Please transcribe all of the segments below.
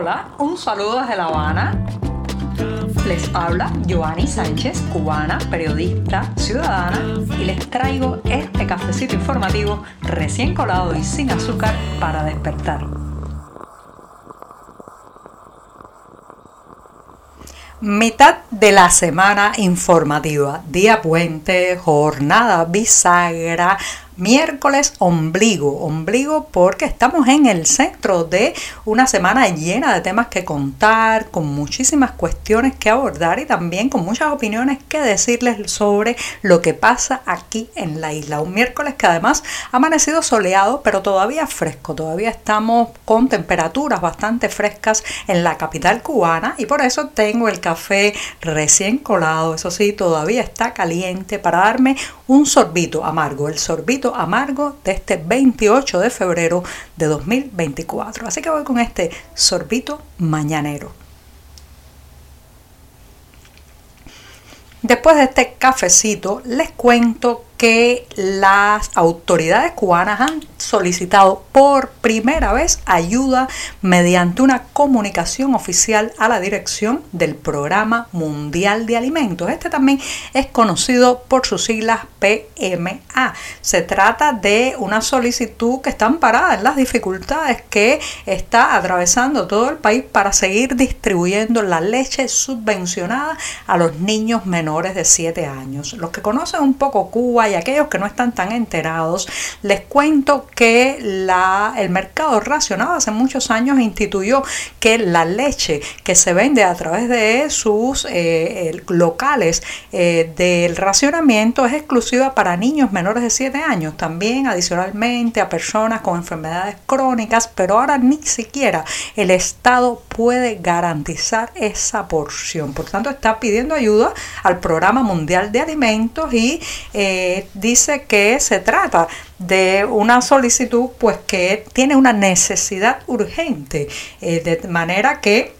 Hola, un saludo desde La Habana. Les habla Joanny Sánchez, cubana, periodista, ciudadana, y les traigo este cafecito informativo recién colado y sin azúcar para despertar. Mitad de la semana informativa, día puente, jornada bisagra, miércoles ombligo, ombligo porque estamos en el centro de una semana llena de temas que contar, con muchísimas cuestiones que abordar y también con muchas opiniones que decirles sobre lo que pasa aquí en la isla. Un miércoles que además ha amanecido soleado, pero todavía fresco, todavía estamos con temperaturas bastante frescas en la capital cubana y por eso tengo el café recién colado, eso sí, todavía está caliente para darme un sorbito amargo, el sorbito amargo de este 28 de febrero de 2024. Así que voy con este sorbito mañanero. Después de este cafecito, les cuento que las autoridades cubanas han solicitado por primera vez ayuda mediante una comunicación oficial a la dirección del Programa Mundial de Alimentos. Este también es conocido por sus siglas PMA. Se trata de una solicitud que está amparada en las dificultades que está atravesando todo el país para seguir distribuyendo la leche subvencionada a los niños menores de 7 años. Los que conocen un poco Cuba y aquellos que no están tan enterados, les cuento que el mercado racionado hace muchos años instituyó que la leche que se vende a través de sus eh, locales eh, del racionamiento es exclusiva para niños menores de 7 años, también adicionalmente a personas con enfermedades crónicas, pero ahora ni siquiera el Estado puede garantizar esa porción. Por tanto, está pidiendo ayuda al Programa Mundial de Alimentos y eh, dice que se trata de una solicitud pues que tiene una necesidad urgente, eh, de manera que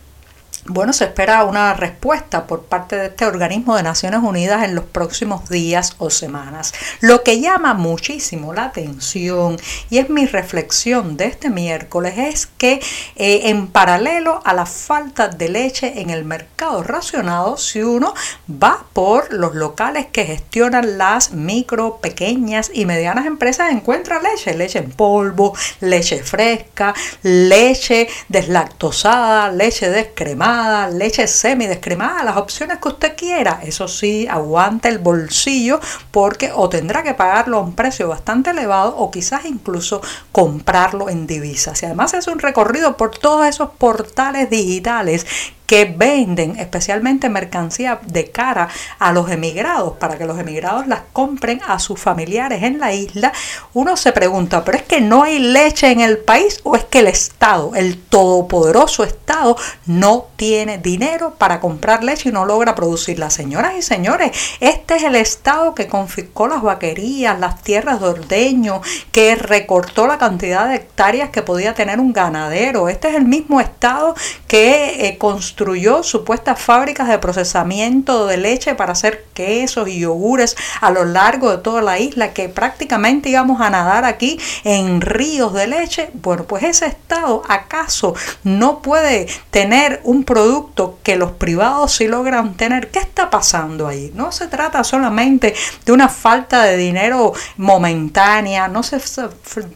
bueno, se espera una respuesta por parte de este organismo de Naciones Unidas en los próximos días o semanas. Lo que llama muchísimo la atención y es mi reflexión de este miércoles es que eh, en paralelo a la falta de leche en el mercado racionado, si uno va por los locales que gestionan las micro, pequeñas y medianas empresas, encuentra leche, leche en polvo, leche fresca, leche deslactosada, leche descremada leche semidescremada, las opciones que usted quiera. Eso sí, aguanta el bolsillo porque o tendrá que pagarlo a un precio bastante elevado o quizás incluso comprarlo en divisas. Y además es un recorrido por todos esos portales digitales que venden especialmente mercancía de cara a los emigrados, para que los emigrados las compren a sus familiares en la isla, uno se pregunta, ¿pero es que no hay leche en el país o es que el Estado, el todopoderoso Estado, no tiene dinero para comprar leche y no logra producirla? Señoras y señores, este es el Estado que confiscó las vaquerías, las tierras de ordeño, que recortó la cantidad de hectáreas que podía tener un ganadero. Este es el mismo Estado que eh, construyó supuestas fábricas de procesamiento de leche para hacer quesos y yogures a lo largo de toda la isla, que prácticamente íbamos a nadar aquí en ríos de leche. Bueno, pues ese Estado acaso no puede tener un producto que los privados sí logran tener. ¿Qué está pasando ahí? No se trata solamente de una falta de dinero momentánea, no se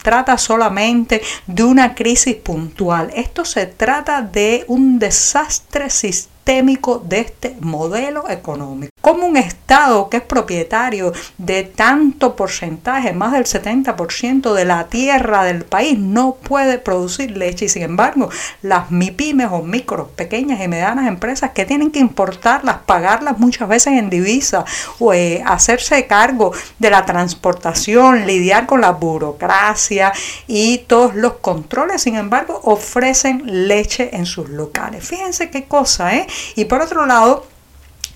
trata solamente de una crisis puntual. Esto se trata de un desastre sistémico de este modelo económico. Como un Estado que es propietario de tanto porcentaje, más del 70% de la tierra del país, no puede producir leche y sin embargo las MIPIMES o micro, pequeñas y medianas empresas que tienen que importarlas, pagarlas muchas veces en divisa o eh, hacerse cargo de la transportación, lidiar con la burocracia y todos los controles, sin embargo ofrecen leche en sus locales. Fíjense qué cosa, ¿eh? Y por otro lado,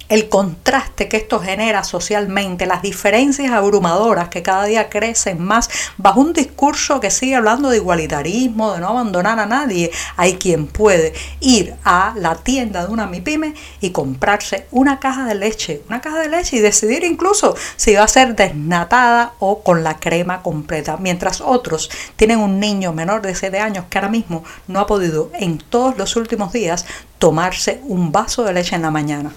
el contraste que esto genera socialmente, las diferencias abrumadoras que cada día crecen más bajo un discurso que sigue hablando de igualitarismo, de no abandonar a nadie. Hay quien puede ir a la tienda de una MIPYME y comprarse una caja de leche, una caja de leche y decidir incluso si va a ser desnatada o con la crema completa, mientras otros tienen un niño menor de 7 años que ahora mismo no ha podido en todos los últimos días tomarse un vaso de leche en la mañana.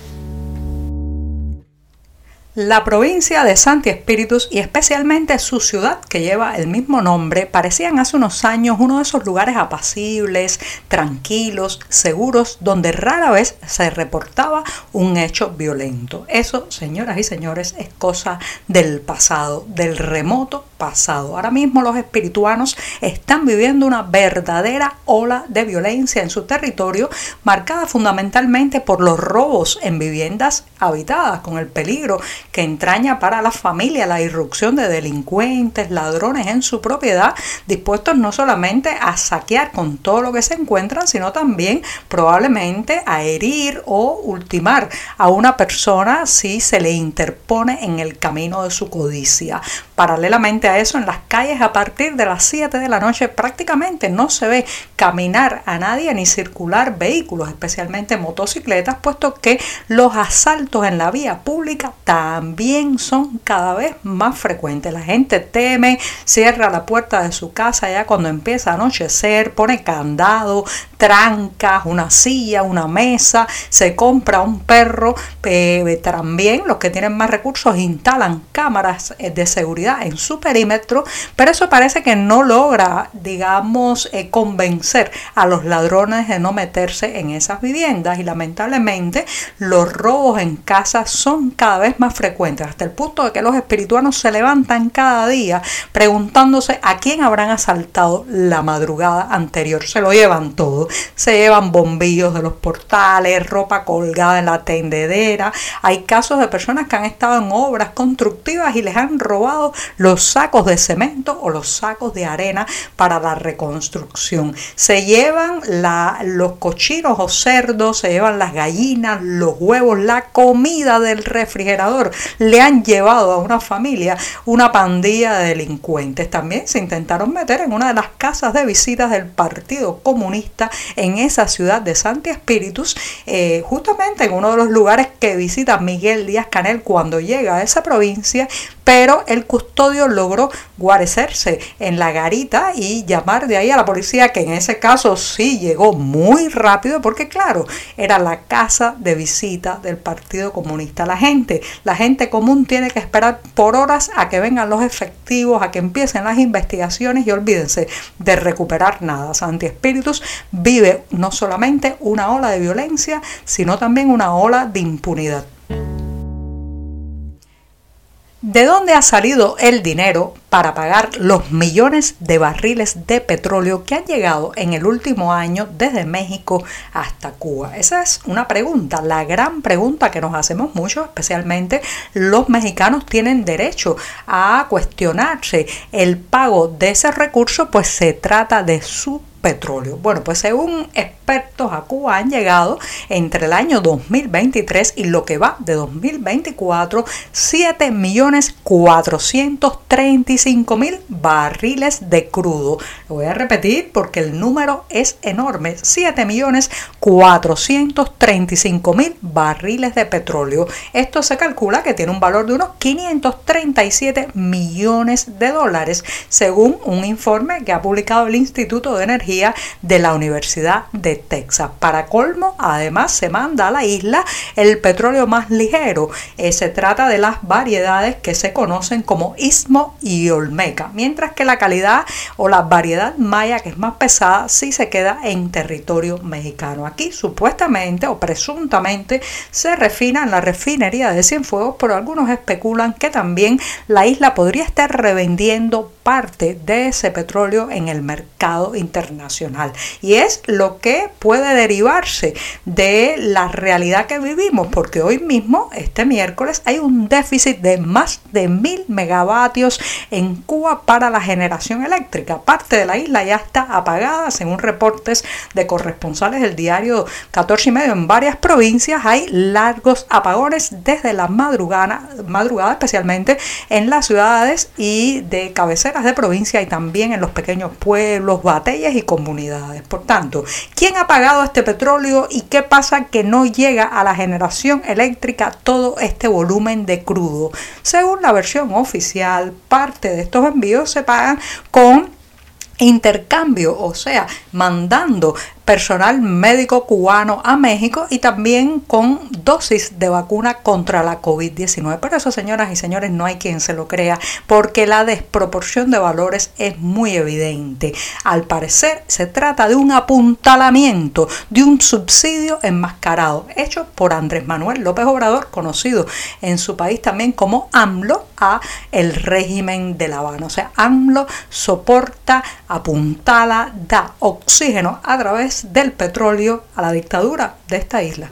La provincia de Santi Espíritus y especialmente su ciudad que lleva el mismo nombre parecían hace unos años uno de esos lugares apacibles, tranquilos, seguros, donde rara vez se reportaba un hecho violento. Eso, señoras y señores, es cosa del pasado, del remoto pasado. Ahora mismo los espirituanos están viviendo una verdadera ola de violencia en su territorio, marcada fundamentalmente por los robos en viviendas habitadas, con el peligro que entraña para la familia la irrupción de delincuentes, ladrones en su propiedad, dispuestos no solamente a saquear con todo lo que se encuentran, sino también probablemente a herir o ultimar a una persona si se le interpone en el camino de su codicia. Paralelamente a eso, en las calles a partir de las 7 de la noche prácticamente no se ve caminar a nadie ni circular vehículos, especialmente motocicletas, puesto que los asaltos en la vía pública también son cada vez más frecuentes. La gente teme, cierra la puerta de su casa ya cuando empieza a anochecer, pone candado, trancas, una silla, una mesa, se compra un perro. Eh, también los que tienen más recursos instalan cámaras eh, de seguridad en su perímetro, pero eso parece que no logra, digamos, eh, convencer a los ladrones de no meterse en esas viviendas y lamentablemente los robos en casa son cada vez más frecuentes, hasta el punto de que los espirituanos se levantan cada día preguntándose a quién habrán asaltado la madrugada anterior. Se lo llevan todo, se llevan bombillos de los portales, ropa colgada en la tendedera. Hay casos de personas que han estado en obras constructivas y les han robado los sacos de cemento o los sacos de arena para la reconstrucción. Se llevan los cochinos o cerdos, se llevan las gallinas, los huevos, la comida del refrigerador. Le han llevado a una familia una pandilla de delincuentes. También se intentaron meter en una de las casas de visitas del Partido Comunista en esa ciudad de Santi Espíritus, eh, justamente en uno de los lugares que visita Miguel Díaz Canel cuando llega a esa provincia, pero el custodio logró guarecerse en la garita y llamar de ahí a la policía, que en ese caso sí llegó muy rápido, porque claro, era la casa de visita del Partido Comunista. La gente, la gente común tiene que esperar por horas a que vengan los efectivos, a que empiecen las investigaciones y olvídense de recuperar nada. Santi Espíritus vive no solamente una ola de violencia, sino también una ola de impunidad. ¿De dónde ha salido el dinero para pagar los millones de barriles de petróleo que han llegado en el último año desde México hasta Cuba? Esa es una pregunta, la gran pregunta que nos hacemos mucho, especialmente los mexicanos tienen derecho a cuestionarse el pago de ese recurso, pues se trata de su petróleo. Bueno, pues según expertos a Cuba han llegado entre el año 2023 y lo que va de 2024 7 millones 435 mil barriles de crudo. Lo voy a repetir porque el número es enorme. 7 millones 435 mil barriles de petróleo. Esto se calcula que tiene un valor de unos 537 millones de dólares según un informe que ha publicado el Instituto de Energía de la Universidad de Texas. Para colmo, además se manda a la isla el petróleo más ligero. Eh, se trata de las variedades que se conocen como Istmo y Olmeca, mientras que la calidad o la variedad maya, que es más pesada, sí se queda en territorio mexicano. Aquí supuestamente o presuntamente se refina en la refinería de Cienfuegos, pero algunos especulan que también la isla podría estar revendiendo parte de ese petróleo en el mercado internacional. Y es lo que puede derivarse de la realidad que vivimos, porque hoy mismo, este miércoles, hay un déficit de más de mil megavatios en Cuba para la generación eléctrica. Parte de la isla ya está apagada, según reportes de corresponsales del diario 14 y medio en varias provincias. Hay largos apagones desde la madrugada, madrugada especialmente en las ciudades y de de provincia y también en los pequeños pueblos, batallas y comunidades. Por tanto, ¿quién ha pagado este petróleo y qué pasa que no llega a la generación eléctrica todo este volumen de crudo? Según la versión oficial, parte de estos envíos se pagan con intercambio, o sea, mandando personal médico cubano a México y también con dosis de vacuna contra la COVID-19. Pero eso, señoras y señores, no hay quien se lo crea porque la desproporción de valores es muy evidente. Al parecer, se trata de un apuntalamiento, de un subsidio enmascarado, hecho por Andrés Manuel López Obrador, conocido en su país también como AMLO, a el régimen de La Habana. O sea, AMLO soporta, apuntala, da oxígeno a través del petróleo a la dictadura de esta isla.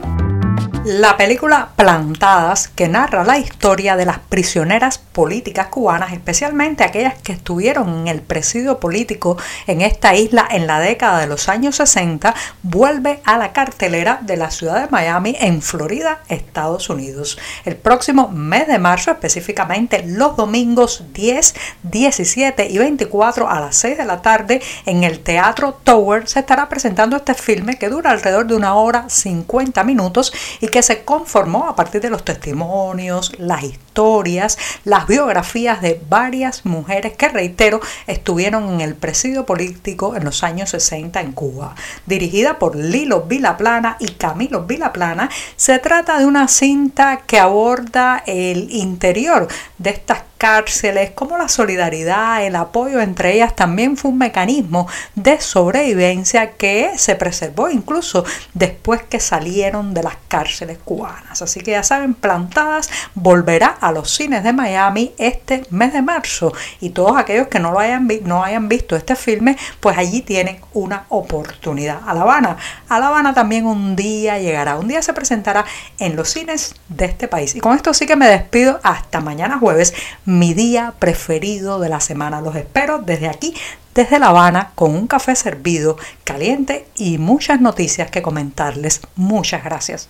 La película Plantadas, que narra la historia de las prisioneras políticas cubanas, especialmente aquellas que estuvieron en el presidio político en esta isla en la década de los años 60, vuelve a la cartelera de la ciudad de Miami, en Florida, Estados Unidos. El próximo mes de marzo, específicamente los domingos 10, 17 y 24 a las 6 de la tarde, en el Teatro Tower se estará presentando este filme que dura alrededor de una hora 50 minutos y que se conformó a partir de los testimonios, las historias, las biografías de varias mujeres que, reitero, estuvieron en el presidio político en los años 60 en Cuba. Dirigida por Lilo Vilaplana y Camilo Vilaplana, se trata de una cinta que aborda el interior de estas cárceles, como la solidaridad, el apoyo entre ellas también fue un mecanismo de sobrevivencia que se preservó incluso después que salieron de las cárceles cubanas. Así que ya saben, Plantadas volverá a los cines de Miami este mes de marzo y todos aquellos que no lo hayan, no hayan visto este filme, pues allí tienen una oportunidad. A La Habana, a La Habana también un día llegará, un día se presentará en los cines de este país. Y con esto sí que me despido hasta mañana jueves mi día preferido de la semana. Los espero desde aquí, desde La Habana, con un café servido, caliente y muchas noticias que comentarles. Muchas gracias.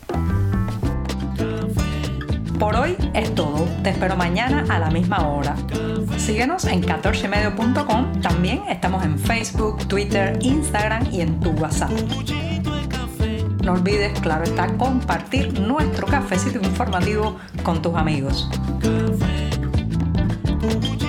Por hoy es todo. Te espero mañana a la misma hora. Síguenos en 14medio.com. También estamos en Facebook, Twitter, Instagram y en tu WhatsApp. No olvides, claro está, compartir nuestro cafecito informativo con tus amigos. tout.